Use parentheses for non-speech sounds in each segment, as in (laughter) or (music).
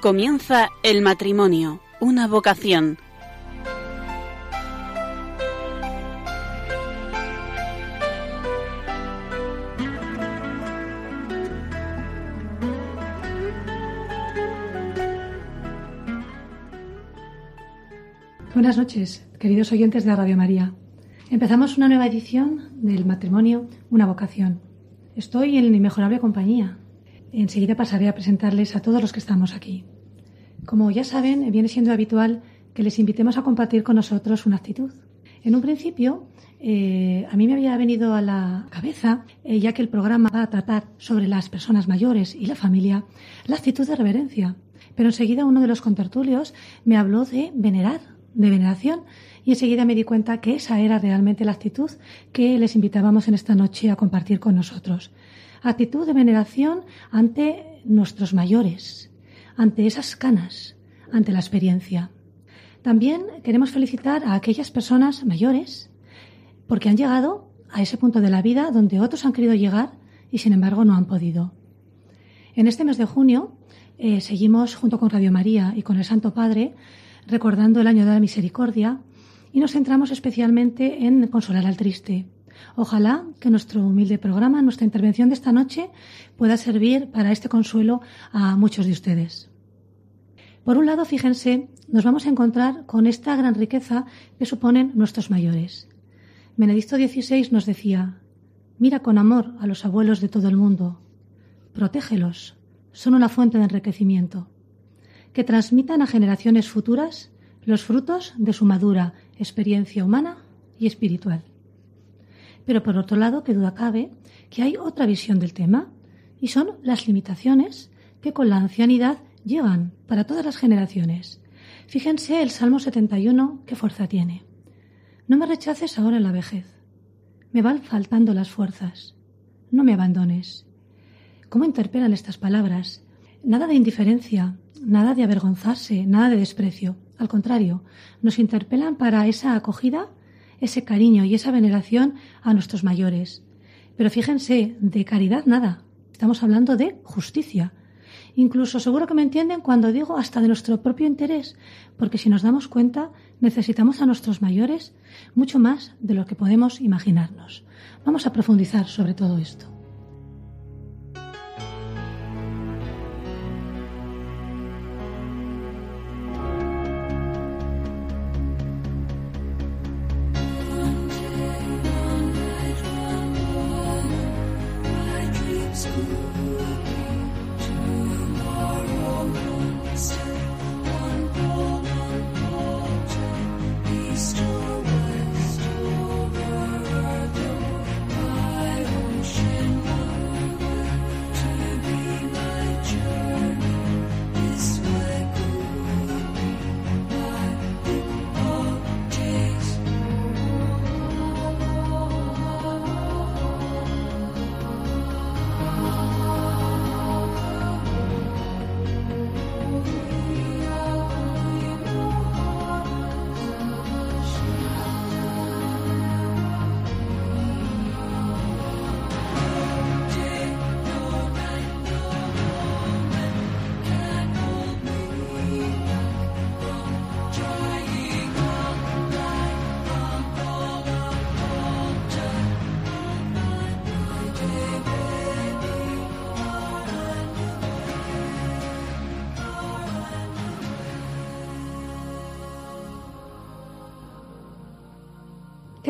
Comienza el matrimonio, una vocación. Buenas noches, queridos oyentes de Radio María. Empezamos una nueva edición del matrimonio, una vocación. Estoy en inmejorable compañía. Enseguida pasaré a presentarles a todos los que estamos aquí. Como ya saben, viene siendo habitual que les invitemos a compartir con nosotros una actitud. En un principio, eh, a mí me había venido a la cabeza, eh, ya que el programa va a tratar sobre las personas mayores y la familia, la actitud de reverencia. Pero enseguida uno de los contertulios me habló de venerar, de veneración, y enseguida me di cuenta que esa era realmente la actitud que les invitábamos en esta noche a compartir con nosotros. Actitud de veneración ante nuestros mayores, ante esas canas, ante la experiencia. También queremos felicitar a aquellas personas mayores porque han llegado a ese punto de la vida donde otros han querido llegar y sin embargo no han podido. En este mes de junio eh, seguimos junto con Radio María y con el Santo Padre recordando el año de la misericordia y nos centramos especialmente en consolar al triste. Ojalá que nuestro humilde programa, nuestra intervención de esta noche, pueda servir para este consuelo a muchos de ustedes. Por un lado, fíjense, nos vamos a encontrar con esta gran riqueza que suponen nuestros mayores. Benedicto XVI nos decía, mira con amor a los abuelos de todo el mundo, protégelos, son una fuente de enriquecimiento, que transmitan a generaciones futuras los frutos de su madura experiencia humana y espiritual. Pero por otro lado, que duda cabe que hay otra visión del tema, y son las limitaciones que con la ancianidad llegan para todas las generaciones. Fíjense el Salmo 71, qué fuerza tiene. No me rechaces ahora en la vejez. Me van faltando las fuerzas. No me abandones. ¿Cómo interpelan estas palabras? Nada de indiferencia, nada de avergonzarse, nada de desprecio. Al contrario, nos interpelan para esa acogida, ese cariño y esa veneración a nuestros mayores. Pero fíjense, de caridad nada. Estamos hablando de justicia. Incluso seguro que me entienden cuando digo hasta de nuestro propio interés, porque si nos damos cuenta, necesitamos a nuestros mayores mucho más de lo que podemos imaginarnos. Vamos a profundizar sobre todo esto.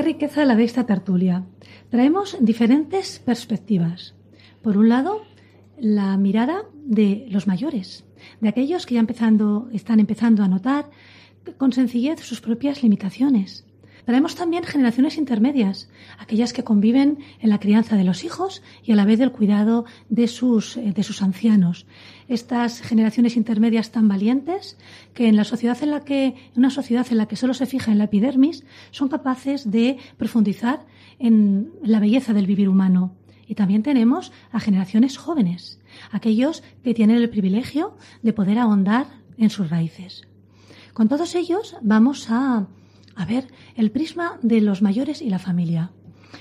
Riqueza la de esta tertulia. Traemos diferentes perspectivas. Por un lado, la mirada de los mayores, de aquellos que ya empezando, están empezando a notar con sencillez sus propias limitaciones. Traemos también generaciones intermedias, aquellas que conviven en la crianza de los hijos y a la vez del cuidado de sus, de sus ancianos. Estas generaciones intermedias tan valientes que en la sociedad en la que, una sociedad en la que solo se fija en la epidermis, son capaces de profundizar en la belleza del vivir humano. Y también tenemos a generaciones jóvenes, aquellos que tienen el privilegio de poder ahondar en sus raíces. Con todos ellos vamos a a ver, el prisma de los mayores y la familia.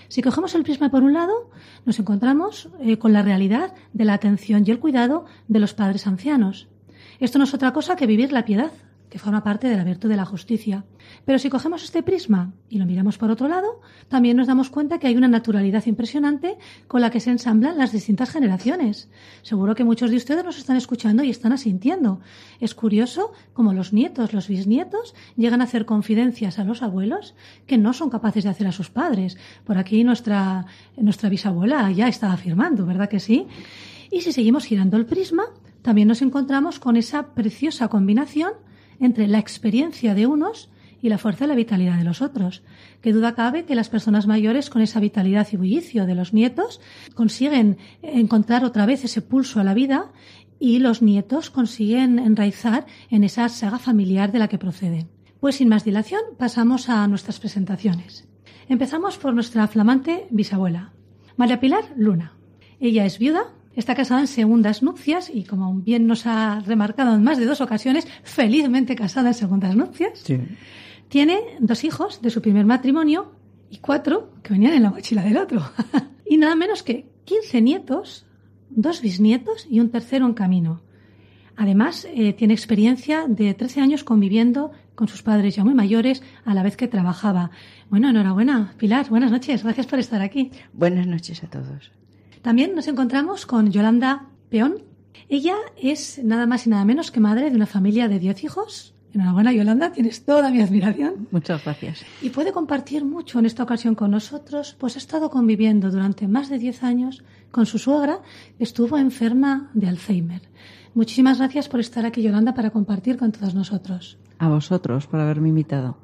Si cogemos el prisma por un lado, nos encontramos eh, con la realidad de la atención y el cuidado de los padres ancianos. Esto no es otra cosa que vivir la piedad, que forma parte de la virtud de la justicia. Pero si cogemos este prisma y lo miramos por otro lado, también nos damos cuenta que hay una naturalidad impresionante con la que se ensamblan las distintas generaciones. Seguro que muchos de ustedes nos están escuchando y están asintiendo. Es curioso cómo los nietos, los bisnietos, llegan a hacer confidencias a los abuelos que no son capaces de hacer a sus padres. Por aquí nuestra, nuestra bisabuela ya estaba afirmando, ¿verdad que sí? Y si seguimos girando el prisma, también nos encontramos con esa preciosa combinación entre la experiencia de unos y la fuerza y la vitalidad de los otros. Qué duda cabe que las personas mayores, con esa vitalidad y bullicio de los nietos, consiguen encontrar otra vez ese pulso a la vida y los nietos consiguen enraizar en esa saga familiar de la que proceden. Pues sin más dilación, pasamos a nuestras presentaciones. Empezamos por nuestra flamante bisabuela, María Pilar Luna. Ella es viuda, Está casada en segundas nupcias y, como bien nos ha remarcado en más de dos ocasiones, felizmente casada en segundas nupcias. Tiene dos hijos de su primer matrimonio y cuatro que venían en la mochila del otro. (laughs) y nada menos que 15 nietos, dos bisnietos y un tercero en camino. Además, eh, tiene experiencia de 13 años conviviendo con sus padres ya muy mayores a la vez que trabajaba. Bueno, enhorabuena, Pilar. Buenas noches. Gracias por estar aquí. Buenas noches a todos. También nos encontramos con Yolanda Peón. Ella es nada más y nada menos que madre de una familia de diez hijos. Enhorabuena, Yolanda, tienes toda mi admiración. Muchas gracias. Y puede compartir mucho en esta ocasión con nosotros, pues ha estado conviviendo durante más de diez años con su suegra, que estuvo enferma de Alzheimer. Muchísimas gracias por estar aquí, Yolanda, para compartir con todos nosotros. A vosotros por haberme invitado.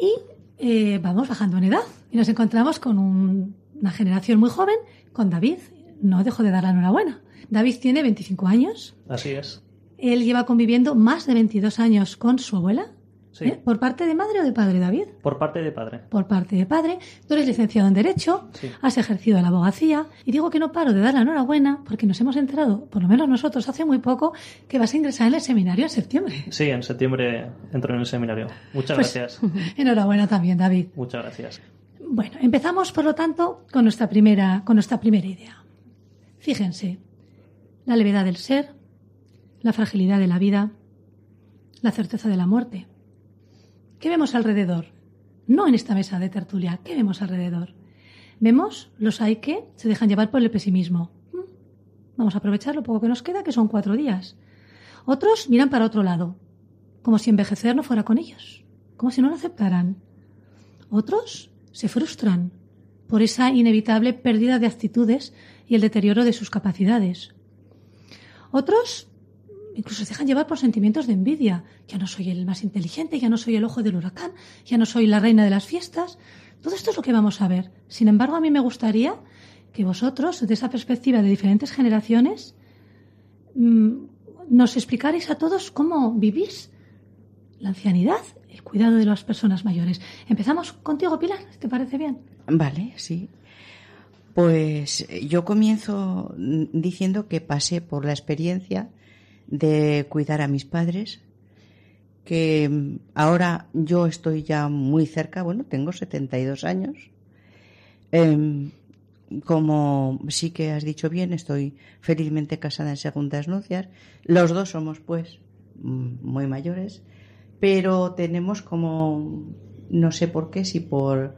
Y eh, vamos bajando en edad y nos encontramos con una generación muy joven con David. No dejo de dar la enhorabuena. David tiene 25 años. Así es. Él lleva conviviendo más de 22 años con su abuela. Sí. ¿Eh? ¿Por parte de madre o de padre, David? Por parte de padre. Por parte de padre. Tú eres licenciado en Derecho, Sí. has ejercido la abogacía y digo que no paro de dar la enhorabuena porque nos hemos enterado, por lo menos nosotros hace muy poco, que vas a ingresar en el seminario en septiembre. Sí, en septiembre entro en el seminario. Muchas Pues- gracias. (laughs) Enhorabuena también, David. Muchas gracias. Bueno, empezamos por lo tanto con nuestra primera, con nuestra primera idea. Fíjense, la levedad del ser, la fragilidad de la vida, la certeza de la muerte. ¿Qué vemos alrededor? No en esta mesa de tertulia, ¿qué vemos alrededor? Vemos los hay que se dejan llevar por el pesimismo. Mm, Vamos a aprovechar lo poco que nos queda, que son cuatro días. Otros miran para otro lado, como si envejecer no fuera con ellos, como si no lo aceptaran. Otros se frustran por esa inevitable pérdida de actitudes y el deterioro de sus capacidades. Otros incluso se dejan llevar por sentimientos de envidia. Ya no soy el más inteligente, ya no soy el ojo del huracán, ya no soy la reina de las fiestas. Todo esto es lo que vamos a ver. Sin embargo, a mí me gustaría que vosotros, desde esa perspectiva de diferentes generaciones, mm, nos explicarais a todos cómo vivís la ancianidad, el cuidado de las personas mayores. Empezamos contigo, Pilar, ¿te parece bien? Vale, sí. Pues eh, yo comienzo diciendo que pasé por la experiencia de cuidar a mis padres, que mm, ahora yo estoy ya muy cerca, bueno, tengo 72 años. Em, como sí que has dicho bien, estoy felizmente casada en segundas nupcias. Los dos somos, pues, mm, muy mayores, pero tenemos como, no sé por qué, si por,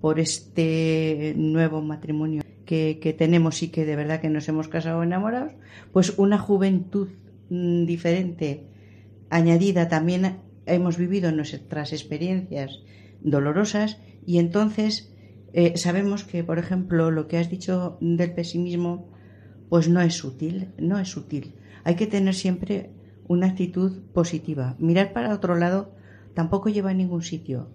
por este nuevo matrimonio que, que tenemos y que de verdad que nos hemos casado enamorados, pues una juventud mm, diferente, añadida también hemos vivido nuestras experiencias dolorosas y entonces eh, sabemos que, por ejemplo, lo que has dicho del pesimismo, pues no es útil, no es útil. Hay que tener siempre una actitud positiva. Mirar para otro lado tampoco lleva a ningún sitio,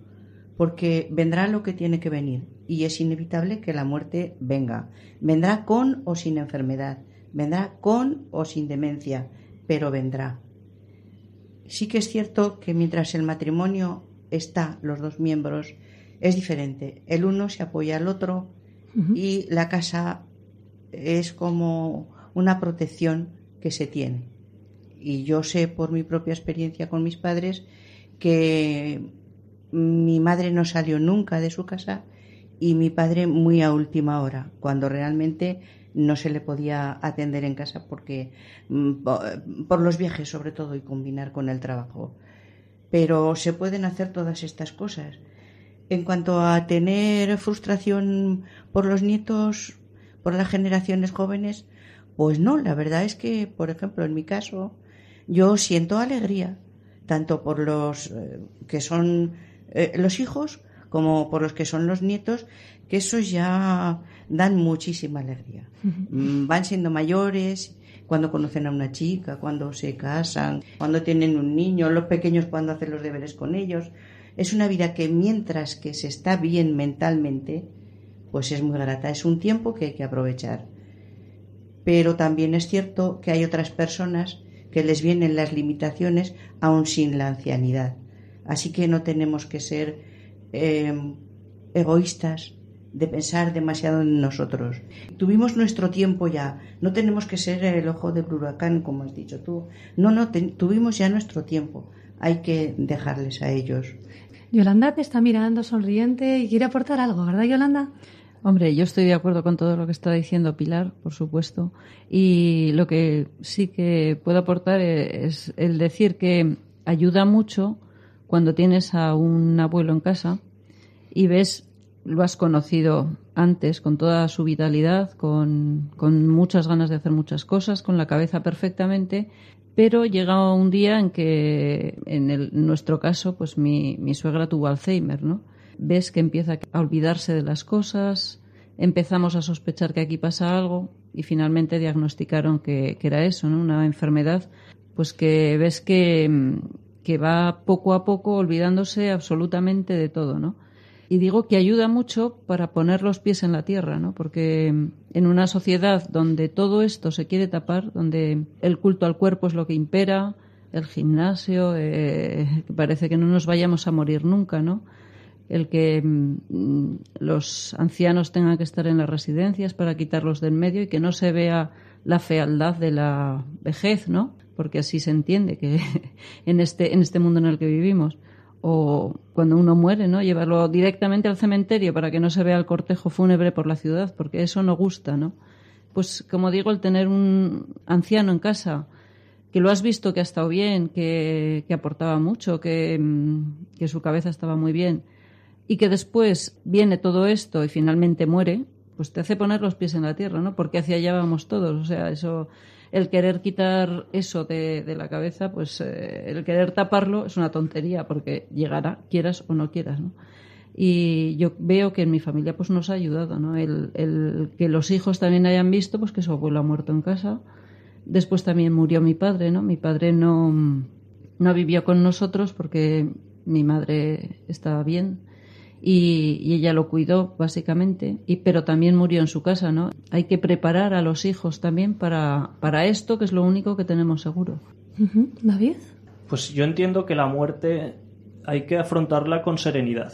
porque vendrá lo que tiene que venir y es inevitable que la muerte venga. Vendrá con o sin enfermedad, vendrá con o sin demencia, pero vendrá. Sí que es cierto que mientras el matrimonio está, los dos miembros, es diferente. El uno se apoya al otro y la casa es como una protección que se tiene. Y yo sé por mi propia experiencia con mis padres que mi madre no salió nunca de su casa y mi padre muy a última hora, cuando realmente no se le podía atender en casa porque mm, por los viajes sobre todo y combinar con el trabajo. Pero se pueden hacer todas estas cosas. En cuanto a tener frustración por los nietos, por las generaciones jóvenes, pues no, la verdad es que, por ejemplo, en mi caso, yo siento alegría, tanto por los eh, que son eh, los hijos como por los que son los nietos, que esos ya dan muchísima alegría. Mm, van siendo mayores, cuando conocen a una chica, cuando se casan, cuando tienen un niño, los pequeños cuando hacen los deberes con ellos. Es una vida que mientras que se está bien mentalmente, pues es muy grata. Es un tiempo que hay que aprovechar. Pero también es cierto que hay otras personas que les vienen las limitaciones aún sin la ancianidad. Así que no tenemos que ser Em, egoístas de pensar demasiado en nosotros. Tuvimos nuestro tiempo ya, no tenemos que ser el ojo del huracán, como has dicho tú. No, no, tuvimos ya nuestro tiempo, hay que dejarles a ellos. Yolanda te está mirando sonriente y quiere aportar algo, ¿verdad, Yolanda? Hombre, yo estoy de acuerdo con todo lo que está diciendo Pilar, por supuesto. Y lo que sí que puedo aportar es el decir que ayuda mucho cuando tienes a un abuelo en casa y ves, lo has conocido antes con toda su vitalidad, con, muchas ganas de hacer muchas cosas, con la cabeza perfectamente, pero llega un día en que, en, nuestro caso, pues mi, suegra tuvo Alzheimer, ¿no? Ves que empieza a olvidarse de las cosas, empezamos a sospechar que aquí pasa algo y finalmente diagnosticaron que, que era eso, ¿no? Una enfermedad, pues que ves que, que va poco a poco olvidándose absolutamente de todo, ¿no? Y digo que ayuda mucho para poner los pies en la tierra, ¿no? Porque en una sociedad donde todo esto se quiere tapar, donde el culto al cuerpo es lo que impera, el gimnasio, eh, parece que no nos vayamos a morir nunca, ¿no? El que mm, los ancianos tengan que estar en las residencias para quitarlos del medio y que no se vea la fealdad de la vejez, ¿no? porque así se entiende que (laughs) en este, en este mundo en el que vivimos. O cuando uno muere, ¿no? Llevarlo directamente al cementerio para que no se vea el cortejo fúnebre por la ciudad, porque eso no gusta, ¿no? Pues como digo, el tener un anciano en casa que lo has visto que ha estado bien, que, aportaba mucho, que, mm, que su cabeza estaba muy bien, y que después viene todo esto y finalmente muere, pues te hace poner los pies en la tierra, ¿no? Porque hacia allá vamos todos. O sea, eso el querer quitar eso de, la cabeza, pues eh, el querer taparlo es una tontería porque llegará, quieras o no quieras, ¿no? Y yo veo que en mi familia pues nos ha ayudado, ¿no? El, que los hijos también hayan visto pues que su abuelo ha muerto en casa. Después también murió mi padre, ¿no? Mi padre no, no vivió con nosotros porque mi madre estaba bien y, ella lo cuidó básicamente, y, pero también murió en su casa, ¿no? Hay que preparar a los hijos también para, para esto, que es lo único que tenemos seguro. David. Pues yo entiendo que la muerte hay que afrontarla con serenidad,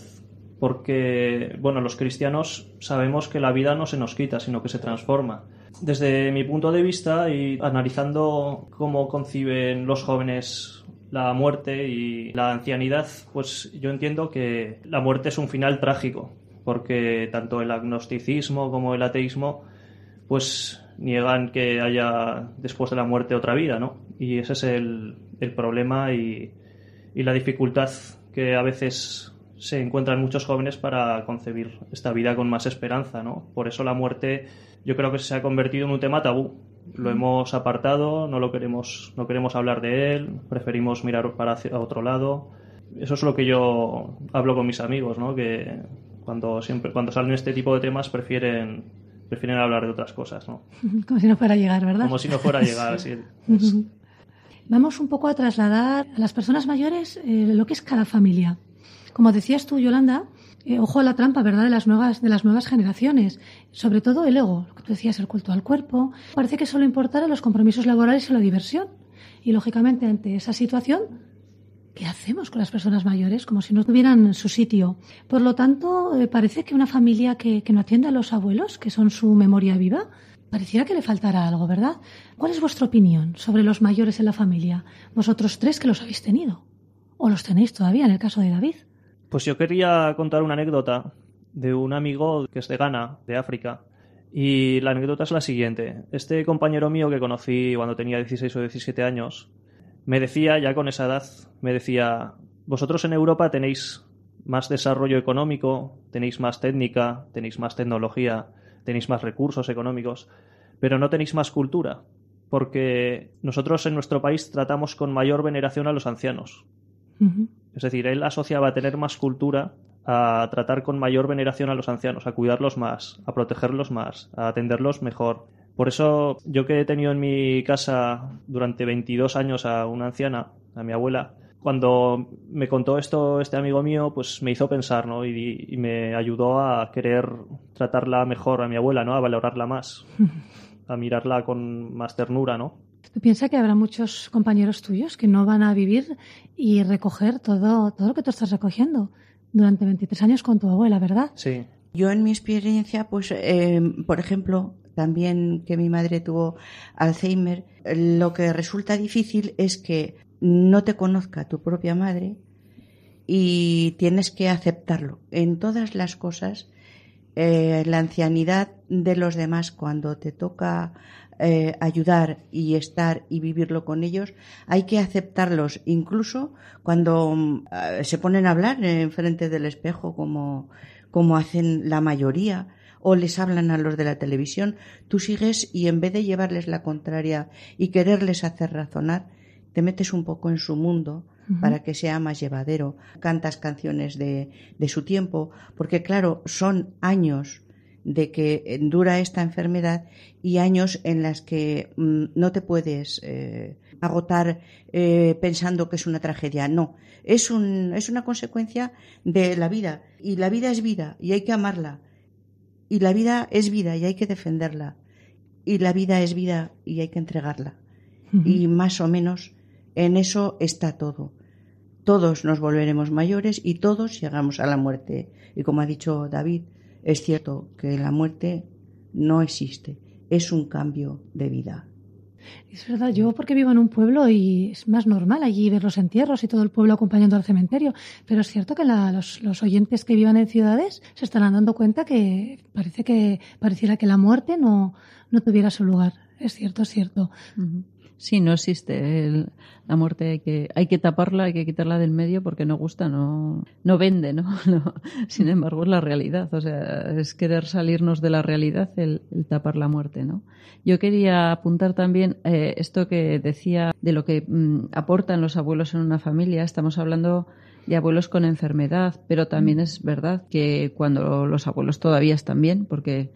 porque, bueno, los cristianos sabemos que la vida no se nos quita, sino que se transforma. Desde mi punto de vista y analizando cómo conciben los jóvenes la muerte y la ancianidad, pues yo entiendo que la muerte es un final trágico, porque tanto el agnosticismo como el ateísmo, pues niegan que haya después de la muerte otra vida, ¿no? Y ese es el, problema y, y la dificultad que a veces se encuentran muchos jóvenes para concebir esta vida con más esperanza, ¿no? Por eso la muerte yo creo que se ha convertido en un tema tabú lo hemos apartado, no lo queremos, no queremos hablar de él, preferimos mirar para hacia otro lado. Eso es lo que yo hablo con mis amigos, ¿no? Que cuando siempre, cuando salen este tipo de temas prefieren, prefieren hablar de otras cosas, ¿no? (laughs) Como si no fuera a llegar, ¿verdad? Como si no fuera a llegar, (laughs) sí. Vamos un poco a trasladar a las personas mayores eh, lo que es cada familia. Como decías tú, Yolanda, eh, ojo a la trampa, ¿verdad?, de las nuevas, de las nuevas generaciones. Sobre todo el ego, lo que tú decías, el culto al cuerpo. Parece que solo importara los compromisos laborales y la diversión. Y lógicamente, ante esa situación, ¿qué hacemos con las personas mayores? Como si no tuvieran su sitio. Por lo tanto, eh, parece que una familia que, que no atiende a los abuelos, que son su memoria viva, pareciera que le faltara algo, ¿verdad? ¿Cuál es vuestra opinión sobre los mayores en la familia? Vosotros tres que los habéis tenido. ¿O los tenéis todavía en el caso de David? Pues yo quería contar una anécdota de un amigo que es de Ghana, de África, Y la anécdota es la siguiente. Este compañero mío que conocí cuando tenía 16 o 17 años, me decía, ya con esa edad, me decía, vosotros en Europa tenéis más desarrollo económico, tenéis más técnica, tenéis más tecnología, tenéis más recursos económicos, pero no tenéis más cultura, porque nosotros en nuestro país tratamos con mayor veneración a los ancianos. Es decir, él asociaba a tener más cultura a tratar con mayor veneración a los ancianos, a cuidarlos más, a protegerlos más, a atenderlos mejor. Por eso yo que he tenido en mi casa durante 22 años a una anciana, a mi abuela, cuando me contó esto este amigo mío, pues me hizo pensar, ¿no? Y, me ayudó a querer tratarla mejor a mi abuela, ¿no? A valorarla más, (laughs) a mirarla con más ternura, ¿no? ¿Tú piensas que habrá muchos compañeros tuyos que no van a vivir y recoger todo, todo lo que tú estás recogiendo durante 23 años con tu abuela, verdad? Sí. Yo en mi experiencia, pues, eh, por ejemplo, también que mi madre tuvo Alzheimer, lo que resulta difícil es que no te conozca tu propia madre y tienes que aceptarlo. En todas las cosas, eh, la ancianidad de los demás, cuando te toca eh, ayudar y estar y vivirlo con ellos, hay que aceptarlos, incluso cuando mm, se ponen a hablar en frente del espejo, como, como hacen la mayoría, o les hablan a los de la televisión, tú sigues y en vez de llevarles la contraria y quererles hacer razonar, te metes un poco en su mundo para que sea más llevadero. Cantas canciones de, de su tiempo, porque claro, son años de que dura esta enfermedad y años en las que mm, no te puedes eh, agotar eh, pensando que es una tragedia. No, es, un, es una consecuencia de la vida y la vida es vida y hay que amarla y la vida es vida y hay que defenderla y la vida es vida y hay que entregarla. Y más o menos en eso está todo. Todos nos volveremos mayores y todos llegamos a la muerte. Y como ha dicho David, es cierto que la muerte no existe, es un cambio de vida. Es verdad, yo porque vivo en un pueblo y es más normal allí ver los entierros y todo el pueblo acompañando al cementerio, pero es cierto que los, oyentes que vivan en ciudades se estarán dando cuenta que parece que pareciera que la muerte no, no tuviera su lugar. Es cierto, es cierto. Sí, no existe la muerte, hay que, hay que taparla, hay que quitarla del medio porque no gusta, no, no vende, ¿no? (laughs) Sin embargo, es la realidad, o sea, es querer salirnos de la realidad el, tapar la muerte, ¿no? Yo quería apuntar también eh, esto que decía de lo que mm, aportan los abuelos en una familia. Estamos hablando de abuelos con enfermedad, pero también es verdad que cuando los abuelos todavía están bien, porque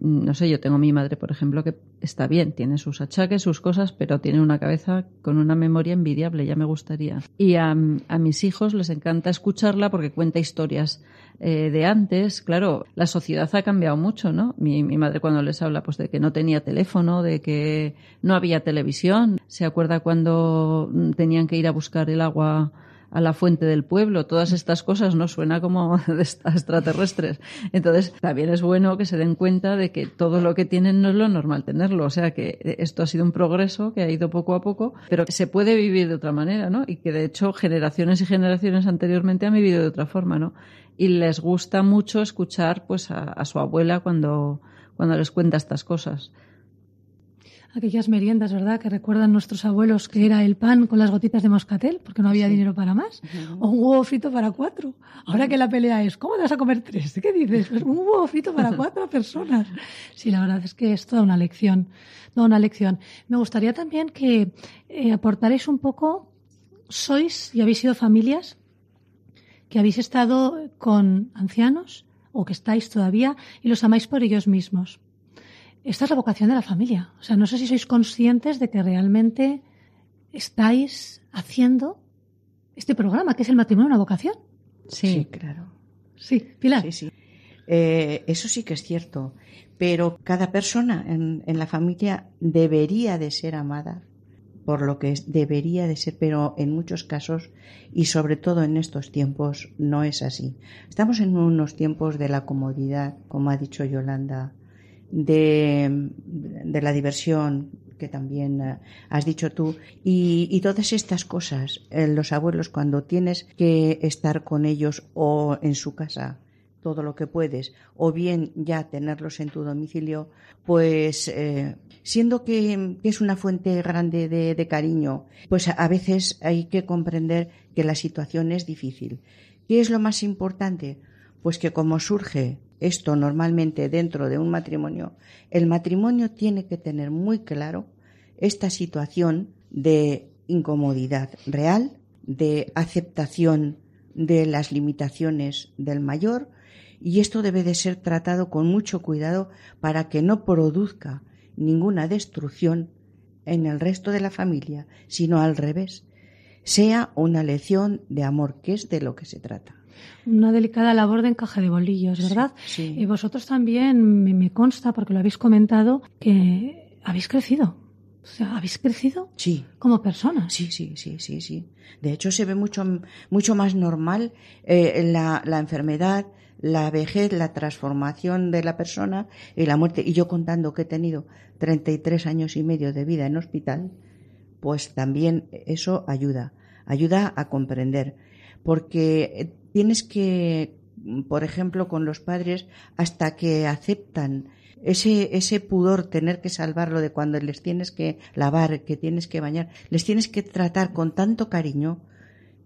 no sé, yo tengo mi madre, por ejemplo, que está bien, tiene sus achaques, sus cosas, pero tiene una cabeza con una memoria envidiable, ya me gustaría. Y a, mis hijos les encanta escucharla porque cuenta historias eh, de antes. Claro, la sociedad ha cambiado mucho, ¿no? Mi, mi madre cuando les habla, pues de que no tenía teléfono, de que no había televisión, se acuerda cuando tenían que ir a buscar el agua a la fuente del pueblo, todas estas cosas no suena como (laughs) extraterrestres. Entonces, también es bueno que se den cuenta de que todo lo que tienen no es lo normal tenerlo. O sea, que esto ha sido un progreso que ha ido poco a poco, pero que se puede vivir de otra manera, ¿no? Y que de hecho generaciones y generaciones anteriormente han vivido de otra forma, ¿no? Y les gusta mucho escuchar pues a, a su abuela cuando, cuando les cuenta estas cosas aquellas meriendas, ¿verdad?, que recuerdan nuestros abuelos que era el pan con las gotitas de moscatel, porque no había dinero para más, o un huevo frito para cuatro. Ahora que la pelea es, ¿cómo te vas a comer tres? ¿Qué dices? Pues un huevo frito para (laughs) cuatro personas. Sí, la verdad es que es toda una lección, toda una lección. Me gustaría también que eh, aportaréis un poco, sois y habéis sido familias que habéis estado con ancianos o que estáis todavía y los amáis por ellos mismos esta es la vocación de la familia. O sea, no sé si sois conscientes de que realmente estáis haciendo este programa, que es el matrimonio una vocación. Sí, claro. Sí, Pilar. Sí, sí. Eh, eso sí que es cierto. Pero cada persona en, en, la familia debería de ser amada por lo que es, debería de ser, pero en muchos casos y sobre todo en estos tiempos no es así. Estamos en unos tiempos de la comodidad, como ha dicho Yolanda, de, de la diversión que también eh, has dicho tú y, y todas estas cosas eh, los abuelos cuando tienes que estar con ellos o en su casa todo lo que puedes, o bien ya tenerlos en tu domicilio, pues eh, siendo que, es una fuente grande de, cariño, pues a, veces hay que comprender que la situación es difícil. ¿Qué es lo más importante? Pues que como surge esto normalmente dentro de un matrimonio, el matrimonio tiene que tener muy claro esta situación de incomodidad real, de aceptación de las limitaciones del mayor, y esto debe de ser tratado con mucho cuidado para que no produzca ninguna destrucción en el resto de la familia, sino al revés, sea una lección de amor, que es de lo que se trata. Una delicada labor de encaje de bolillos, ¿verdad? Sí. Y vosotros también me, consta, porque lo habéis comentado, que habéis crecido. O sea, ¿habéis crecido? Sí. Como personas. Sí, sí, sí, sí, sí. De hecho, se ve mucho, mucho más normal eh, la, la enfermedad, la vejez, la transformación de la persona y la muerte. Y yo contando que he tenido 33 años y medio de vida en hospital, pues también eso ayuda, ayuda a comprender. Porque tienes que, por ejemplo, con los padres, hasta que aceptan ese, ese pudor, tener que salvarlo de cuando les tienes que lavar, que tienes que bañar, les tienes que tratar con tanto cariño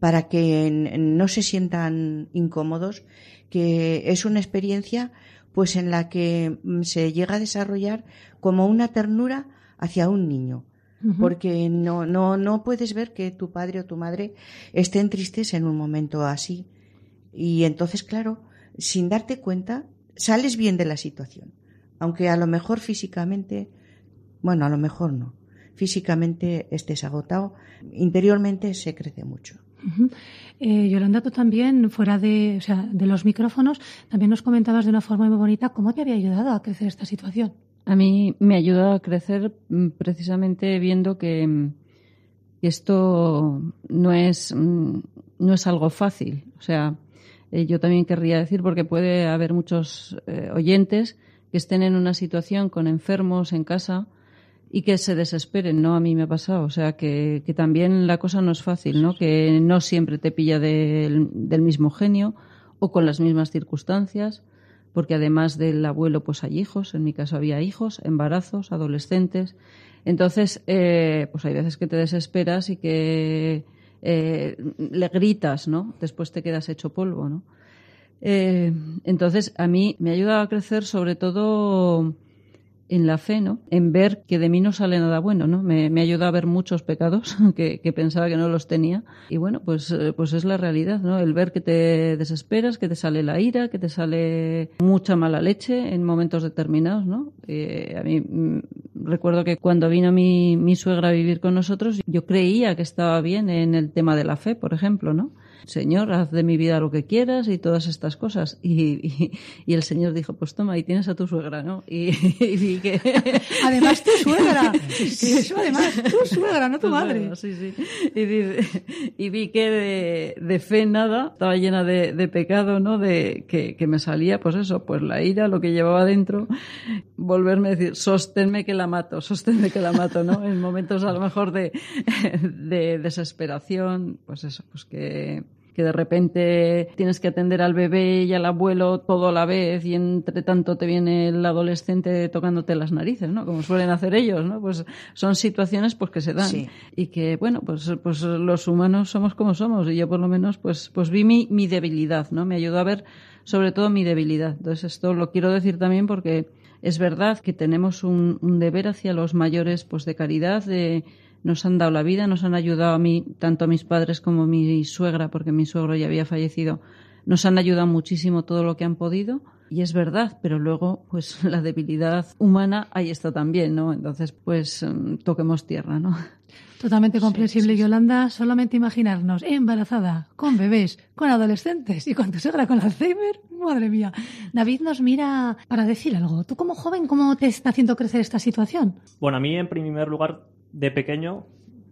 para que no se sientan incómodos que es una experiencia pues en la que mm, se llega a desarrollar como una ternura hacia un niño. Porque no, no, no puedes ver que tu padre o tu madre estén tristes en un momento así. Y entonces, claro, sin darte cuenta, sales bien de la situación. Aunque a lo mejor físicamente, bueno, a lo mejor no, físicamente estés agotado, interiormente se crece mucho. Eh, Yolanda, tú también, fuera de, o sea, de los micrófonos, también nos comentabas de una forma muy bonita cómo te había ayudado a crecer esta situación. A mí me ha ayudado a crecer mm, precisamente viendo que, mm, esto no es, mm, no es algo fácil. O sea, eh, yo también querría decir, porque puede haber muchos eh, oyentes que estén en una situación con enfermos en casa y que se desesperen, ¿no? A mí me ha pasado. O sea, que, que también la cosa no es fácil, ¿no? Que no siempre te pilla del mismo genio o con las mismas circunstancias, porque además del abuelo, pues hay hijos. En mi caso había hijos, embarazos, adolescentes. Entonces, eh, pues hay veces que te desesperas y que eh, le gritas, ¿no? Después te quedas hecho polvo, ¿no? Eh, entonces, a mí me ha ayudado a crecer sobre todo en la fe, ¿no? En ver que de mí no sale nada bueno, ¿no? Me, me ayuda a ver muchos pecados (laughs) que, que, pensaba que no los tenía. Y bueno, pues, eh, pues es la realidad, ¿no? El ver que te desesperas, que te sale la ira, que te sale mucha mala leche en momentos determinados, ¿no? Eh, a mí mm, recuerdo que cuando vino mi, mi suegra a vivir con nosotros, yo creía que estaba bien en el tema de la fe, por ejemplo, ¿no? Señor, haz de mi vida lo que quieras y todas estas cosas. Y, y, el Señor dijo, pues toma, y tienes a tu suegra, ¿no? Y, (laughs) vi que... (laughs) Además, tu suegra. (laughs) Eso, además, tu suegra, no tu, madre. sí, sí. Y, vi que de, fe nada, estaba llena de, de pecado, ¿no? De que, que, me salía, pues eso, pues la ira, lo que llevaba dentro, volverme a decir, sosténme que la mato, sosténme que la mato, ¿no? En momentos a lo mejor de, de desesperación, pues eso, pues que que de repente tienes que atender al bebé y al abuelo todo a la vez y entre tanto te viene el adolescente tocándote las narices, ¿no? Como suelen hacer ellos, ¿no? Pues son situaciones pues que se dan y que bueno, pues pues los humanos somos como somos y yo por lo menos pues pues vi mi, mi debilidad, ¿no? Me ayudó a ver sobre todo mi debilidad. Entonces esto lo quiero decir también porque es verdad que tenemos un, un deber hacia los mayores pues de caridad, de nos han dado la vida, nos han ayudado a mí, tanto a mis padres como a mi suegra, porque mi suegro ya había fallecido, nos han ayudado muchísimo todo lo que han podido. Y es verdad, pero luego, pues (laughs) la debilidad humana ahí está también, ¿no? Entonces, pues mm, toquemos tierra, ¿no? Totalmente comprensible, Yolanda. Solamente imaginarnos embarazada, con bebés, con adolescentes y con tu suegra con Alzheimer. Madre mía. David nos mira para decir algo. Tú como joven, ¿cómo te está haciendo crecer esta situación? Bueno, a mí en primer lugar de pequeño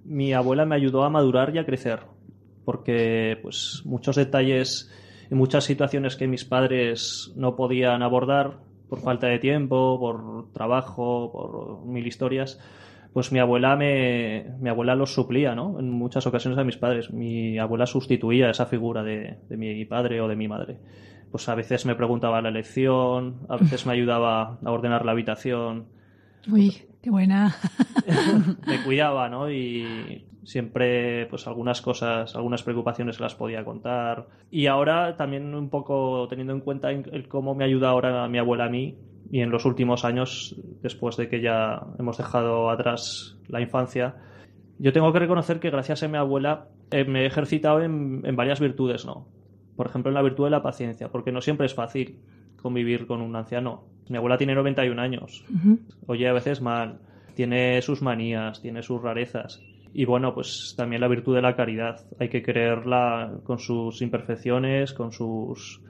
mi abuela me ayudó a madurar y a crecer, porque pues muchos detalles y muchas situaciones que mis padres no podían abordar por falta de tiempo, por trabajo, por mil historias, pues mi abuela me mi abuela los suplía, ¿no? En muchas ocasiones a mis padres, mi abuela sustituía esa figura de, de mi padre o de mi madre. pues a veces me preguntaba la lección, a veces me ayudaba a ordenar la habitación. Uy, qué buena. (laughs) me cuidaba, ¿no? Y siempre, pues algunas cosas, algunas preocupaciones las podía contar. Y ahora también un poco teniendo en cuenta cómo me ayuda ahora mi abuela a mí, y en los últimos años, después de que ya hemos dejado atrás la infancia, yo tengo que reconocer que gracias a mi abuela eh, me he ejercitado en, varias virtudes, ¿no? Por ejemplo, en la virtud de la paciencia, porque no siempre es fácil convivir con un anciano. Mi abuela tiene 91 años, oye a veces mal, tiene sus manías, tiene sus rarezas. Y bueno, pues también la virtud de la caridad. Hay que quererla con sus imperfecciones, con sus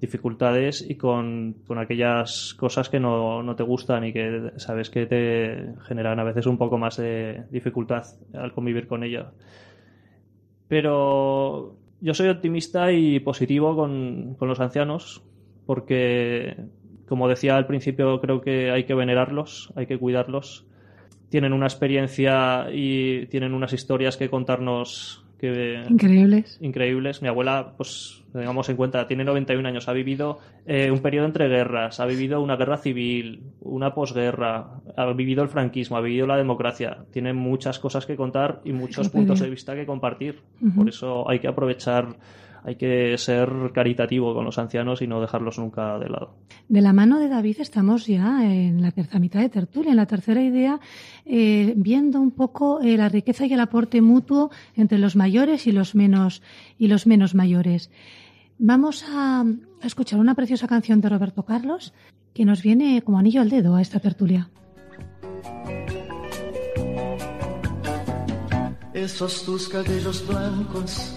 dificultades y con, aquellas cosas que no, no, te gustan y que sabes que te generan a veces un poco más de dificultad al convivir con ella. Pero yo soy optimista y positivo con, con los ancianos porque, como decía al principio, creo que hay que venerarlos, hay que cuidarlos. Tienen una experiencia y tienen unas historias que contarnos increíbles. Increíbles. Mi abuela, pues tengamos en cuenta, tiene 91 años, ha vivido eh, un periodo entre guerras, ha vivido una guerra civil, una posguerra, ha vivido el franquismo, ha vivido la democracia. Tiene muchas cosas que contar y muchos puntos de vista que compartir. Por eso hay que aprovechar hay que ser caritativo con los ancianos y no dejarlos nunca de lado. De la mano de David estamos ya en la tercera mitad de tertulia, en la tercera idea, eh, viendo un poco eh, la riqueza y el aporte mutuo entre los mayores y los menos y los menos mayores. Vamos a, escuchar una preciosa canción de Roberto Carlos que nos viene como anillo al dedo a esta tertulia. Esos tus cabellos blancos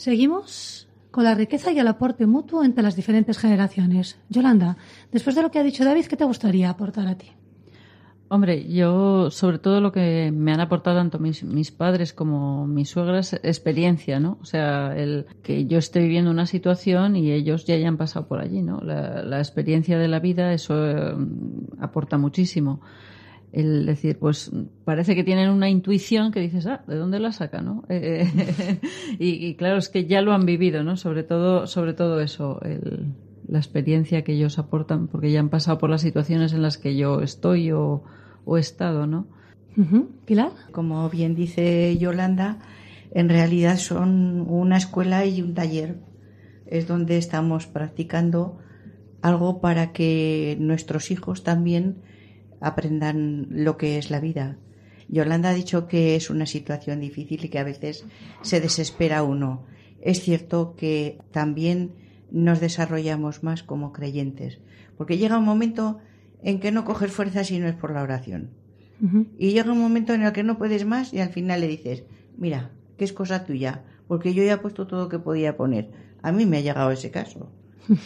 seguimos con la riqueza y el aporte mutuo entre las diferentes generaciones. Yolanda, después de lo que ha dicho David, ¿qué te gustaría aportar a ti? Hombre, yo sobre todo lo que me han aportado tanto mis, mis padres como mis suegras, experiencia, ¿no? O sea, el que yo esté viviendo una situación y ellos ya hayan pasado por allí, ¿no? La, experiencia de la vida, eso eh, aporta muchísimo el decir, pues parece que tienen una intuición que dices, ah, ¿de dónde la saca, no? (laughs) Eh, y, claro, es que ya lo han vivido, ¿no? Sobre todo, sobre todo eso, la experiencia que ellos aportan, porque ya han pasado por las situaciones en las que yo estoy o, he estado, ¿no? Pilar. Como bien dice Yolanda, en realidad son una escuela y un taller. Es donde estamos practicando algo para que nuestros hijos también aprendan lo que es la vida. Yolanda ha dicho que es una situación difícil y que a veces se desespera uno. Es cierto que también nos desarrollamos más como creyentes, porque llega un momento en que no coges fuerzas y no es por la oración. Y llega un momento en el que no puedes más y al final le dices, mira, que es cosa tuya, porque yo ya he puesto todo lo que podía poner. A mí me ha llegado ese caso.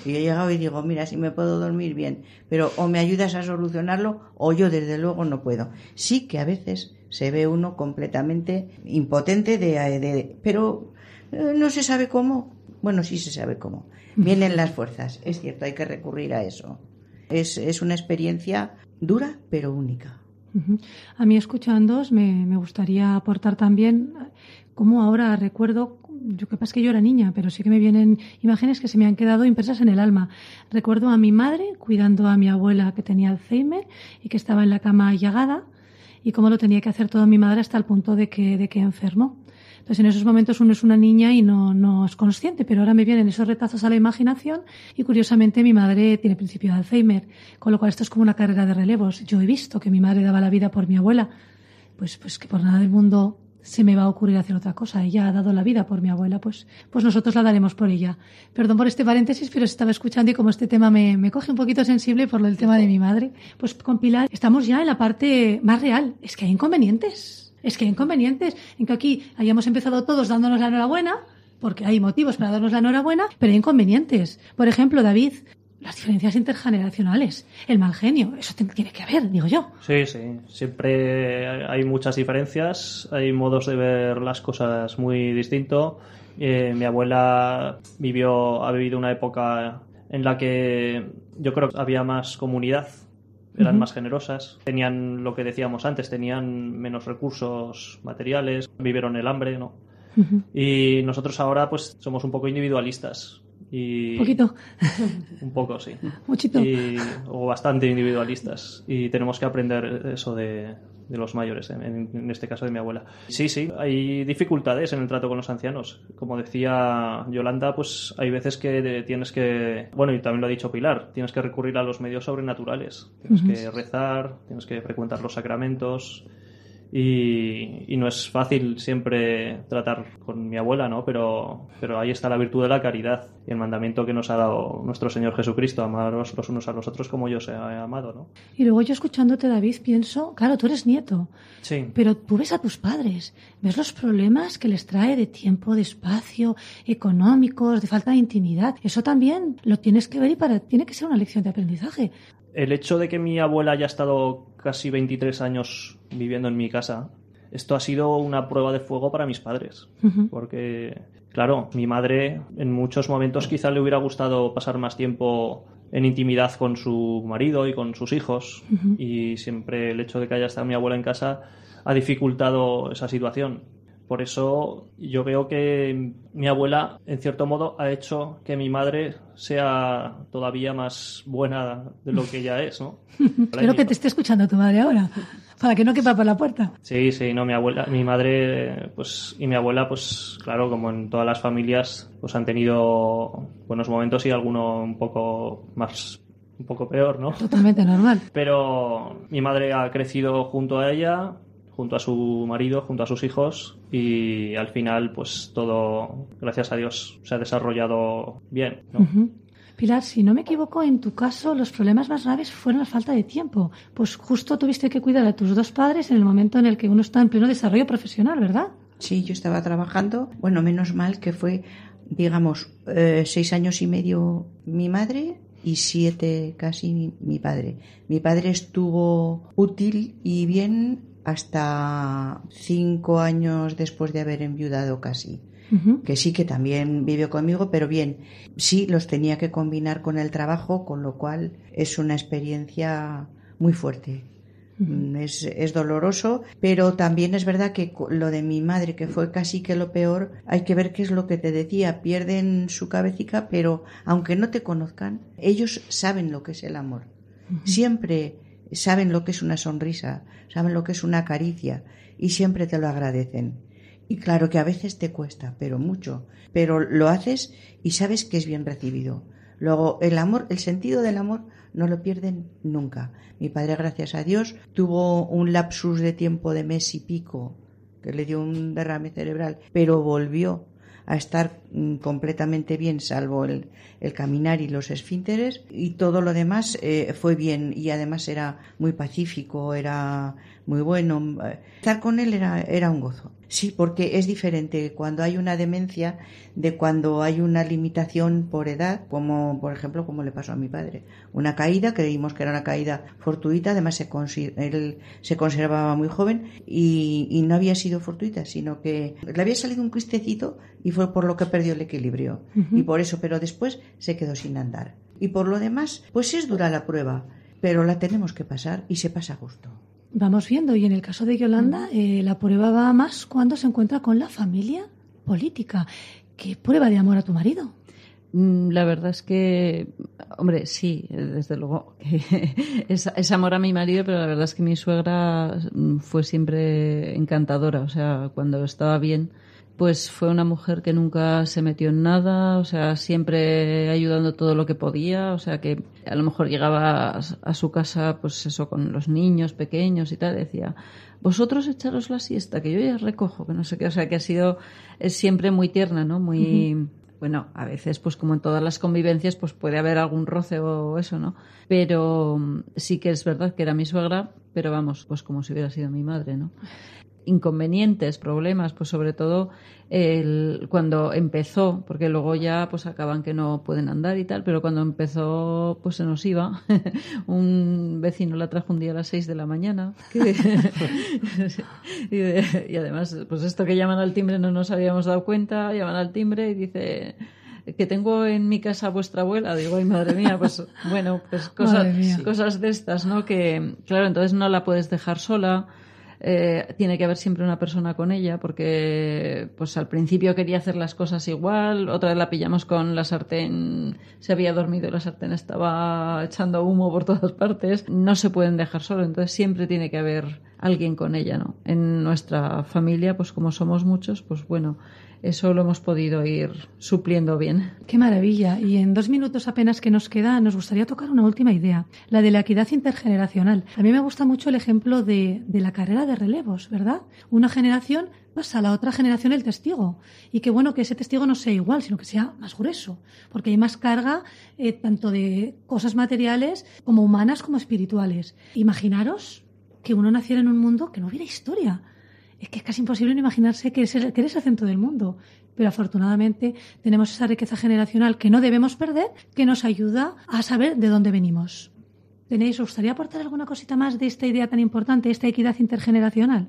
Y he llegado y digo, mira, si me puedo dormir bien, pero o me ayudas a solucionarlo o yo desde luego no puedo. Sí que a veces se ve uno completamente impotente de, de pero eh, no se sabe cómo. Bueno, sí se sabe cómo. Vienen las fuerzas, es cierto, hay que recurrir a eso. Es, es una experiencia dura, pero única. A mí escuchándoos me, me gustaría aportar también cómo ahora recuerdo, yo pasa que yo era niña, pero sí que me vienen imágenes que se me han quedado impresas en el alma. Recuerdo a mi madre cuidando a mi abuela que tenía Alzheimer y que estaba en la cama llagada y cómo lo tenía que hacer toda mi madre hasta el punto de que, de que enfermó. Entonces, en esos momentos uno es una niña y no, no es consciente, pero ahora me vienen esos retazos a la imaginación y curiosamente mi madre tiene principio de Alzheimer, con lo cual esto es como una carrera de relevos. Yo he visto que mi madre daba la vida por mi abuela, pues, pues que por nada del mundo se me va a ocurrir hacer otra cosa. Ella ha dado la vida por mi abuela, pues, pues nosotros la daremos por ella. Perdón por este paréntesis, pero estaba escuchando y como este tema me, me coge un poquito sensible por del tema de mi madre, pues con Pilar estamos ya en la parte más real. Es que hay inconvenientes es que hay inconvenientes en que aquí hayamos empezado todos dándonos la enhorabuena, porque hay motivos para darnos la enhorabuena, pero hay inconvenientes. Por ejemplo, David, las diferencias intergeneracionales, el mal genio, eso tiene que haber, digo yo. Sí, sí, siempre hay muchas diferencias, hay modos de ver las cosas muy distintos. Eh, mi abuela vivió, ha vivido una época en la que yo creo que había más comunidad eran más generosas, tenían lo que decíamos antes, tenían menos recursos materiales, vivieron el hambre, ¿no? Y nosotros ahora pues somos un poco individualistas. Y poquito. Un poco, sí. Muchito. o bastante individualistas. Y tenemos que aprender eso de, de los mayores, en, este caso de mi abuela. Sí, sí, hay dificultades en el trato con los ancianos. Como decía Yolanda, pues hay veces que tienes que, bueno, y también lo ha dicho Pilar, tienes que recurrir a los medios sobrenaturales. Tienes que rezar, tienes que frecuentar los sacramentos, y, no es fácil siempre tratar con mi abuela, ¿no? Pero, pero ahí está la virtud de la caridad y el mandamiento que nos ha dado nuestro Señor Jesucristo, amaros los unos a los otros como yo se he amado, ¿no? Y luego yo escuchándote, David, pienso, claro, tú eres nieto, sí. pero tú ves a tus padres, ves los problemas que les trae de tiempo, de espacio, económicos, de falta de intimidad. Eso también lo tienes que ver y para, tiene que ser una lección de aprendizaje el hecho de que mi abuela haya estado casi 23 años viviendo en mi casa, esto ha sido una prueba de fuego para mis padres. Porque, claro, mi madre en muchos momentos quizá le hubiera gustado pasar más tiempo en intimidad con su marido y con sus hijos. Y siempre el hecho de que haya estado mi abuela en casa ha dificultado esa situación. Por eso yo veo que mi abuela, en cierto modo, ha hecho que mi madre sea todavía más buena de lo que ella es, ¿no? (laughs) Espero que te esté escuchando tu madre ahora, (laughs) para que no quepa por la puerta. Sí, sí, no, mi abuela, mi madre, pues, y mi abuela, pues, claro, como en todas las familias, pues han tenido buenos momentos y alguno un poco más un poco peor, ¿no? Totalmente normal. Pero mi madre ha crecido junto a ella, junto a su marido, junto a sus hijos y al final pues todo, gracias a Dios, se ha desarrollado bien. Pilar, si no me equivoco, en tu caso los problemas más graves fueron la falta de tiempo. Pues justo tuviste que cuidar a tus dos padres en el momento en el que uno está en pleno desarrollo profesional, ¿verdad? Sí, yo estaba trabajando. Bueno, menos mal que fue, digamos, eh, seis años y medio mi madre y siete casi mi, mi padre. Mi padre estuvo útil y bien hasta cinco años después de haber enviudado casi. Que sí que también vivió conmigo, pero bien, sí los tenía que combinar con el trabajo, con lo cual es una experiencia muy fuerte. Es, es, doloroso, pero también es verdad que lo de mi madre, que fue casi que lo peor, hay que ver qué es lo que te decía. Pierden su cabecita, pero aunque no te conozcan, ellos saben lo que es el amor. Siempre saben lo que es una sonrisa, saben lo que es una caricia y siempre te lo agradecen. Y claro que a veces te cuesta, pero mucho, pero lo haces y sabes que es bien recibido. Luego, el amor, el sentido del amor no lo pierden nunca. Mi padre, gracias a Dios, tuvo un lapsus de tiempo de mes y pico que le dio un derrame cerebral, pero volvió a estar mm, completamente bien, salvo el, el, caminar y los esfínteres, y todo lo demás eh, fue bien, y además era muy pacífico, era muy bueno. Estar con él era, era un gozo. Sí, porque es diferente cuando hay una demencia de cuando hay una limitación por edad, como por ejemplo como le pasó a mi padre. Una caída, creímos que era una caída fortuita, además se él se conservaba muy joven y, y, no había sido fortuita, sino que le había salido un cristecito y fue por lo que perdió el equilibrio. Uh -huh. Y por eso, pero después se quedó sin andar. Y por lo demás, pues es dura la prueba, pero la tenemos que pasar y se pasa a gusto. Vamos viendo, y en el caso de Yolanda, eh, la prueba va más cuando se encuentra con la familia política. ¿Qué prueba de amor a tu marido? Mm, La verdad es que, hombre, sí, desde luego, que (laughs) es, es, amor a mi marido, pero la verdad es que mi suegra mm, fue siempre encantadora, o sea, cuando estaba bien, pues fue una mujer que nunca se metió en nada, o sea, siempre ayudando todo lo que podía, o sea, que a lo mejor llegaba a, su casa, pues eso, con los niños pequeños y tal, decía, vosotros echaros la siesta, que yo ya recojo, que no sé qué, o sea, que ha sido, es siempre muy tierna, ¿no? Muy, uh -huh. bueno, a veces, pues como en todas las convivencias, pues puede haber algún roce o eso, ¿no? Pero sí que es verdad que era mi suegra, pero vamos, pues como si hubiera sido mi madre, ¿no? Inconvenientes, problemas, pues sobre todo el, cuando empezó, porque luego ya pues acaban que no pueden andar y tal, pero cuando empezó pues se nos iba. (laughs) un vecino la trajo un día a las 6 de la mañana. (laughs) y, de, y, además, pues esto que llaman al timbre no nos habíamos dado cuenta, llaman al timbre y dice que tengo en mi casa vuestra abuela, digo, ay madre mía, pues bueno, pues (laughs) cosas, cosas de estas, ¿no? Que claro, entonces no la puedes dejar sola eh, tiene que haber siempre una persona con ella porque pues al principio quería hacer las cosas igual, otra vez la pillamos con la sartén, se había dormido y la sartén estaba echando humo por todas partes, no se pueden dejar solo, entonces siempre tiene que haber alguien con ella, ¿no? En nuestra familia, pues como somos muchos, pues bueno, eso lo hemos podido ir supliendo bien. Qué maravilla. Y en dos minutos apenas que nos queda, nos gustaría tocar una última idea, la de la equidad intergeneracional. A mí me gusta mucho el ejemplo de, de la carrera de relevos, ¿verdad? Una generación pasa a la otra generación el testigo. Y qué bueno que ese testigo no sea igual, sino que sea más grueso, porque hay más carga eh, tanto de cosas materiales como humanas como espirituales. Imaginaros que uno naciera en un mundo que no hubiera historia es que es casi imposible no imaginarse que eres, el, el centro del mundo. Pero afortunadamente tenemos esa riqueza generacional que no debemos perder, que nos ayuda a saber de dónde venimos. ¿Tenéis, os gustaría aportar alguna cosita más de esta idea tan importante, esta equidad intergeneracional?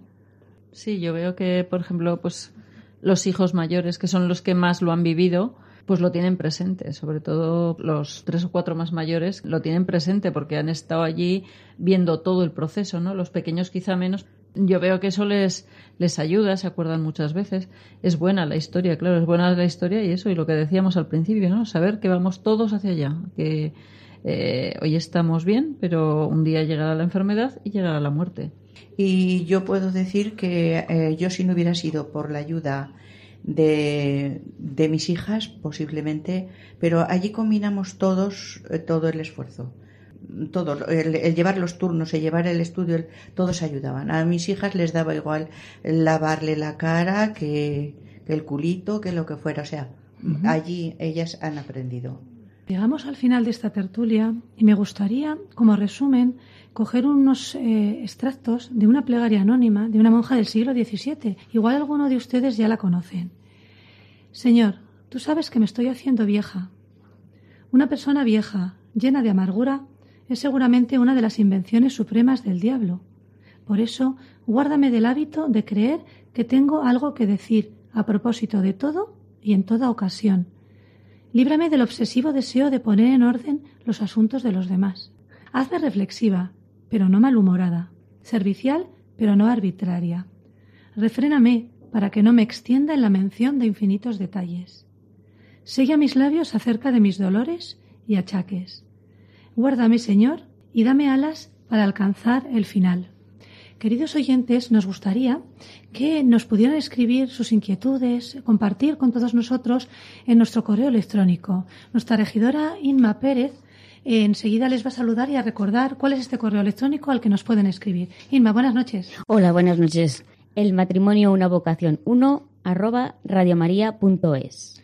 Sí, yo veo que, por ejemplo, pues los hijos mayores, que son los que más lo han vivido, pues lo tienen presente, sobre todo los tres o cuatro más mayores lo tienen presente porque han estado allí viendo todo el proceso, ¿no? Los pequeños quizá menos, yo veo que eso les, les ayuda, se acuerdan muchas veces. Es buena la historia, claro, es buena la historia y eso, y lo que decíamos al principio, ¿no? Saber que vamos todos hacia allá, que eh, hoy estamos bien, pero un día llegará la enfermedad y llegará la muerte. Y yo puedo decir que eh, yo si no hubiera sido por la ayuda de, de mis hijas, posiblemente, pero allí combinamos todos eh, todo el esfuerzo todo, el, el, llevar los turnos, el llevar el estudio, el, todos ayudaban. A mis hijas les daba igual lavarle la cara que, que el culito, que lo que fuera. O sea, uh -huh. allí ellas han aprendido. Llegamos al final de esta tertulia y me gustaría, como resumen, coger unos eh, extractos de una plegaria anónima de una monja del siglo XVII. Igual alguno de ustedes ya la conocen. Señor, tú sabes que me estoy haciendo vieja. Una persona vieja, llena de amargura, es seguramente una de las invenciones supremas del diablo. Por eso, guárdame del hábito de creer que tengo algo que decir a propósito de todo y en toda ocasión. Líbrame del obsesivo deseo de poner en orden los asuntos de los demás. Hazme reflexiva, pero no malhumorada, servicial, pero no arbitraria. Refréname para que no me extienda en la mención de infinitos detalles. Sella mis labios acerca de mis dolores y achaques Guárdame, Señor, y dame alas para alcanzar el final. queridos oyentes, nos gustaría que nos pudieran escribir sus inquietudes, compartir con todos nosotros en nuestro correo electrónico. Nuestra regidora Inma Pérez eh, enseguida les va a saludar y a recordar cuál es este correo electrónico al que nos pueden escribir. Inma, buenas noches. Hola, buenas noches. El matrimonio una vocación 1 arroba radiomaria.es.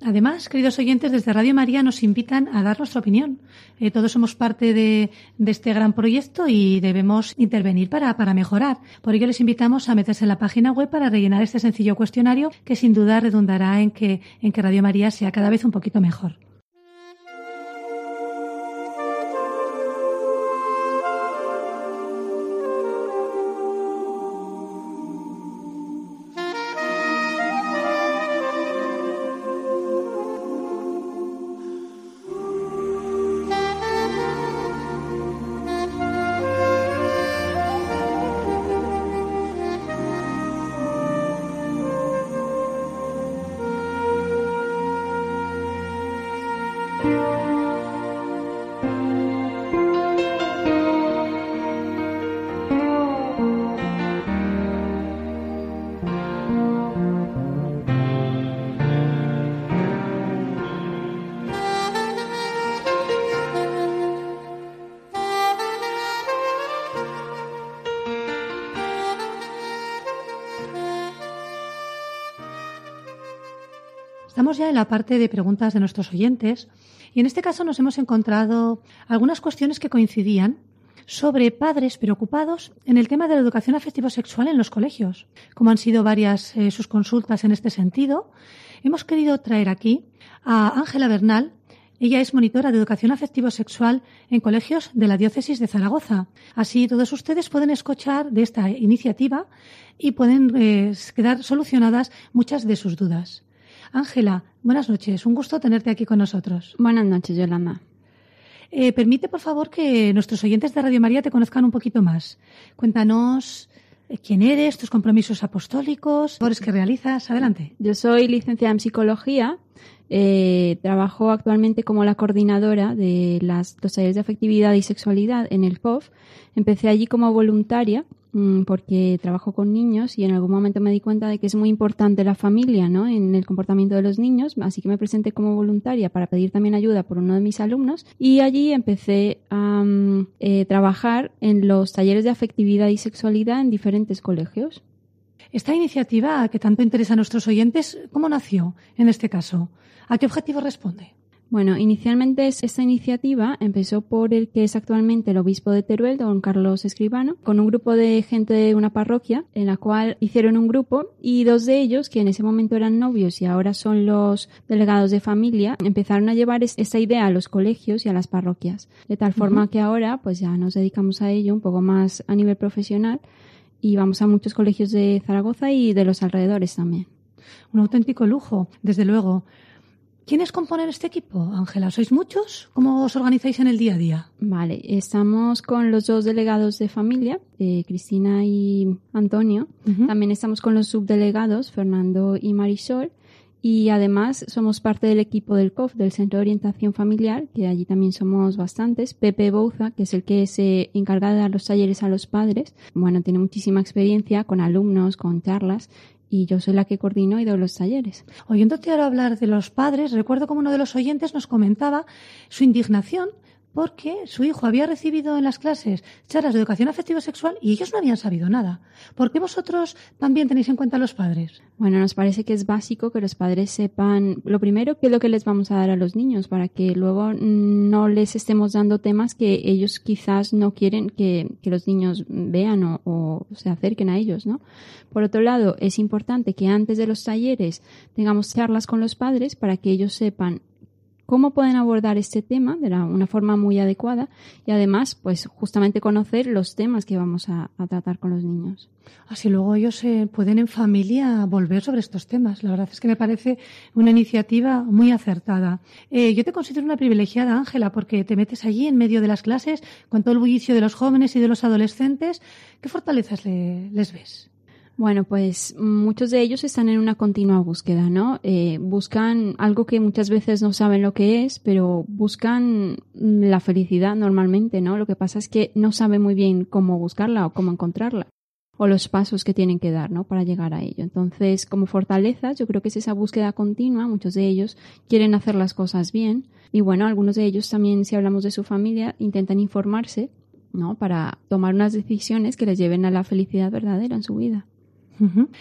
Además, queridos oyentes, desde Radio María nos invitan a dar nuestra opinión. Eh, todos somos parte de, de, este gran proyecto y debemos intervenir para, para mejorar. Por ello les invitamos a meterse en la página web para rellenar este sencillo cuestionario que sin duda redundará en que, en que Radio María sea cada vez un poquito mejor. La parte de preguntas de nuestros oyentes y en este caso nos hemos encontrado algunas cuestiones que coincidían sobre padres preocupados en el tema de la educación afectivo-sexual en los colegios. Como han sido varias eh, sus consultas en este sentido, hemos querido traer aquí a Ángela Bernal. Ella es monitora de educación afectivo-sexual en colegios de la diócesis de Zaragoza. Así todos ustedes pueden escuchar de esta iniciativa y pueden eh, quedar solucionadas muchas de sus dudas. Ángela, buenas noches. Un gusto tenerte aquí con nosotros. Buenas noches, Yolanda. Eh, permite, por favor, que nuestros oyentes de Radio María te conozcan un poquito más. Cuéntanos eh, quién eres, tus compromisos apostólicos, labores que realizas. Adelante. Yo soy licenciada en psicología. Eh, trabajo actualmente como la coordinadora de las, los talleres de afectividad y sexualidad en el POF. Empecé allí como voluntaria porque trabajo con niños y en algún momento me di cuenta de que es muy importante la familia ¿no? en el comportamiento de los niños, así que me presenté como voluntaria para pedir también ayuda por uno de mis alumnos y allí empecé a mm, eh, trabajar en los talleres de afectividad y sexualidad en diferentes colegios. Esta iniciativa que tanto interesa a nuestros oyentes, ¿cómo nació en este caso? ¿A qué objetivo responde? Bueno, inicialmente esta iniciativa empezó por el que es actualmente el obispo de Teruel, don Carlos Escribano, con un grupo de gente de una parroquia en la cual hicieron un grupo y dos de ellos, que en ese momento eran novios y ahora son los delegados de familia, empezaron a llevar esta idea a los colegios y a las parroquias. De tal forma que ahora pues ya nos dedicamos a ello un poco más a nivel profesional y vamos a muchos colegios de Zaragoza y de los alrededores también. Un auténtico lujo, desde luego. ¿Quiénes componen este equipo, Ángela? ¿Sois muchos? ¿Cómo os organizáis en el día a día? Vale, estamos con los dos delegados de familia, eh, Cristina y Antonio. También estamos con los subdelegados, Fernando y Marisol. Y además somos parte del equipo del COF, del Centro de Orientación Familiar, que allí también somos bastantes. Pepe Bouza, que es el que se encarga de dar los talleres a los padres. Bueno, tiene muchísima experiencia con alumnos, con charlas y yo soy la que coordino y doy los talleres. Oyéndote ahora hablar de los padres, recuerdo como uno de los oyentes nos comentaba su indignación porque su hijo había recibido en las clases charlas de educación afectivo sexual y ellos no habían sabido nada. ¿Por qué vosotros también tenéis en cuenta a los padres? Bueno, nos parece que es básico que los padres sepan, lo primero, qué es lo que les vamos a dar a los niños para que luego no les estemos dando temas que ellos quizás no quieren que, los niños vean o se acerquen a ellos, ¿no? Por otro lado, es importante que antes de los talleres tengamos charlas con los padres para que ellos sepan cómo pueden abordar este tema de una forma muy adecuada y además, pues justamente conocer los temas que vamos a, tratar con los niños. Así luego ellos se pueden en familia volver sobre estos temas. La verdad es que me parece una iniciativa muy acertada. Eh, yo te considero una privilegiada, Ángela, porque te metes allí en medio de las clases con todo el bullicio de los jóvenes y de los adolescentes. ¿Qué fortalezas les ves? Bueno, pues muchos de ellos están en una continua búsqueda, ¿no? Eh, buscan algo que muchas veces no saben lo que es, pero buscan la felicidad normalmente, ¿no? Lo que pasa es que no saben muy bien cómo buscarla o cómo encontrarla. o los pasos que tienen que dar, ¿no? Para llegar a ello. Entonces, como fortalezas, yo creo que es esa búsqueda continua. Muchos de ellos quieren hacer las cosas bien. Y bueno, algunos de ellos también, si hablamos de su familia, intentan informarse, ¿no? Para tomar unas decisiones que les lleven a la felicidad verdadera en su vida.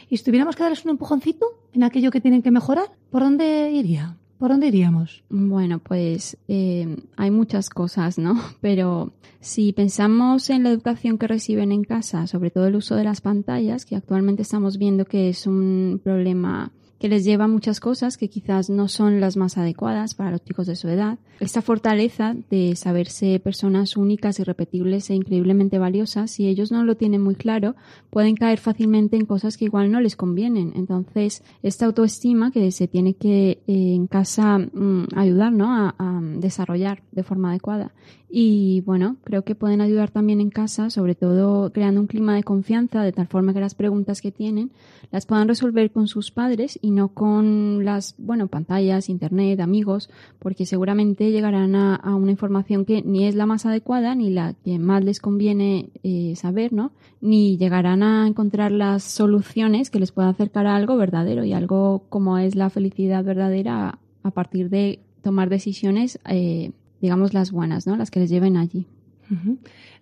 ¿Y si tuviéramos que darles un empujoncito en aquello que tienen que mejorar, por dónde iría? ¿Por dónde iríamos? Bueno, pues eh, hay muchas cosas, ¿no? (laughs) Pero si pensamos en la educación que reciben en casa, sobre todo el uso de las pantallas, que actualmente estamos viendo que es un problema que les lleva muchas cosas que quizás no son las más adecuadas para los chicos de su edad. Esta fortaleza de saberse personas únicas, irrepetibles e increíblemente valiosas, si ellos no lo tienen muy claro, pueden caer fácilmente en cosas que igual no les convienen. Entonces, esta autoestima que se tiene que eh, en casa mm, ayudar ¿no? a, a desarrollar de forma adecuada. Y bueno, creo que pueden ayudar también en casa, sobre todo creando un clima de confianza, de tal forma que las preguntas que tienen las puedan resolver con sus padres y no con las, bueno, pantallas, internet, amigos, porque seguramente llegarán a, una información que ni es la más adecuada, ni la que más les conviene eh, saber, ¿no? Ni llegarán a encontrar las soluciones que les puedan acercar a algo verdadero y algo como es la felicidad verdadera a partir de tomar decisiones eh, digamos, las buenas, ¿no? Las que les lleven allí.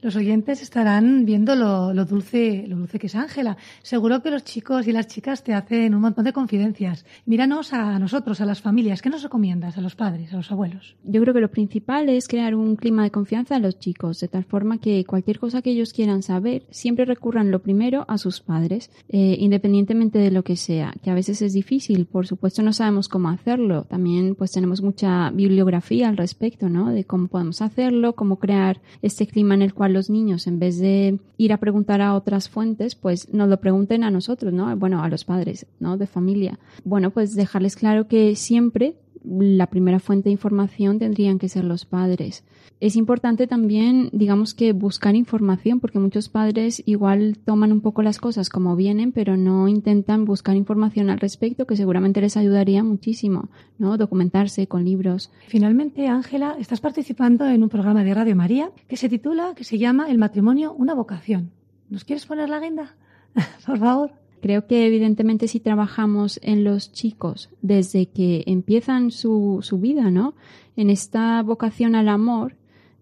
Los oyentes estarán viendo lo, dulce, lo dulce que es Ángela. Seguro que los chicos y las chicas te hacen un montón de confidencias. Míranos a nosotros, a las familias. ¿Qué nos recomiendas a los padres, a los abuelos? Yo creo que lo principal es crear un clima de confianza a los chicos, de tal forma que cualquier cosa que ellos quieran saber, siempre recurran lo primero a sus padres, eh, independientemente de lo que sea, que a veces es difícil. Por supuesto, no sabemos cómo hacerlo. También, pues, tenemos mucha bibliografía al respecto, ¿no? De cómo podemos hacerlo, cómo crear este clima en el cual los niños, en vez de ir a preguntar a otras fuentes, pues nos lo pregunten a nosotros, ¿no? Bueno, a los padres, ¿no? De familia. Bueno, pues dejarles claro que siempre la primera fuente de información tendrían que ser los padres. Es importante también, digamos que buscar información, porque muchos padres igual toman un poco las cosas como vienen, pero no intentan buscar información al respecto, que seguramente les ayudaría muchísimo, ¿no? Documentarse con libros. Finalmente, Ángela, estás participando en un programa de Radio María que se titula, que se llama El matrimonio, una vocación. ¿Nos quieres poner la agenda? (laughs) Por favor. Creo que evidentemente si trabajamos en los chicos desde que empiezan su, su vida, ¿no? En esta vocación al amor,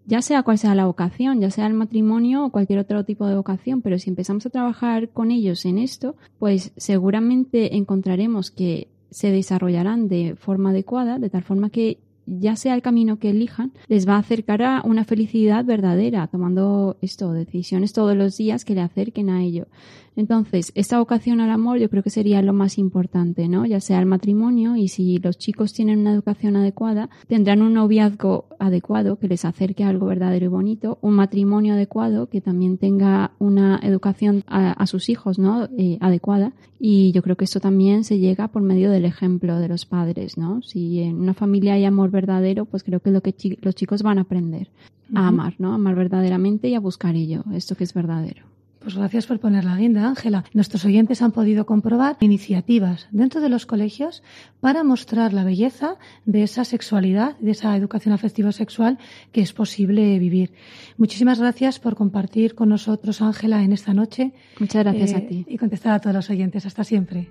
ya sea cual sea la vocación, ya sea el matrimonio o cualquier otro tipo de vocación, pero si empezamos a trabajar con ellos en esto, pues seguramente encontraremos que se desarrollarán de forma adecuada, de tal forma que ya sea el camino que elijan, les va a acercar a una felicidad verdadera, tomando esto, decisiones todos los días que le acerquen a ello. Entonces, esta vocación al amor yo creo que sería lo más importante, ¿no? Ya sea el matrimonio y si los chicos tienen una educación adecuada, tendrán un noviazgo adecuado que les acerque a algo verdadero y bonito, un matrimonio adecuado que también tenga una educación a, sus hijos, ¿no? Eh, adecuada. Y yo creo que esto también se llega por medio del ejemplo de los padres, ¿no? Si en una familia hay amor verdadero, pues creo que es lo que los chicos van a aprender a amar, ¿no? amar verdaderamente y a buscar ello, esto que es verdadero. Pues gracias por poner la guinda, Ángela. Nuestros oyentes han podido comprobar iniciativas dentro de los colegios para mostrar la belleza de esa sexualidad, de esa educación afectivo-sexual que es posible vivir. Muchísimas gracias por compartir con nosotros, Ángela, en esta noche. Muchas gracias a eh, ti. Y contestar a todos los oyentes. Hasta siempre.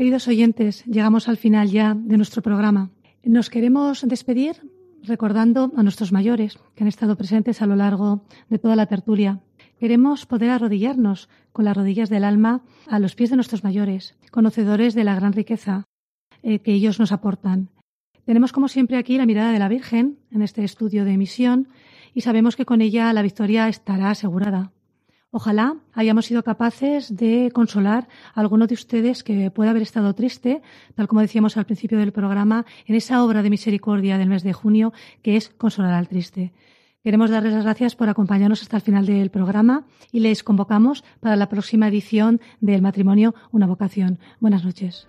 Queridos oyentes, llegamos al final ya de nuestro programa. Nos queremos despedir recordando a nuestros mayores que han estado presentes a lo largo de toda la tertulia. Queremos poder arrodillarnos con las rodillas del alma a los pies de nuestros mayores, conocedores de la gran riqueza eh, que ellos nos aportan. Tenemos, como siempre, aquí la mirada de la Virgen en este estudio de emisión y sabemos que con ella la victoria estará asegurada. Ojalá hayamos sido capaces de consolar a alguno de ustedes que pueda haber estado triste, tal como decíamos al principio del programa, en esa obra de misericordia del mes de junio, que es consolar al triste. Queremos darles las gracias por acompañarnos hasta el final del programa y les convocamos para la próxima edición del matrimonio Una vocación. Buenas noches.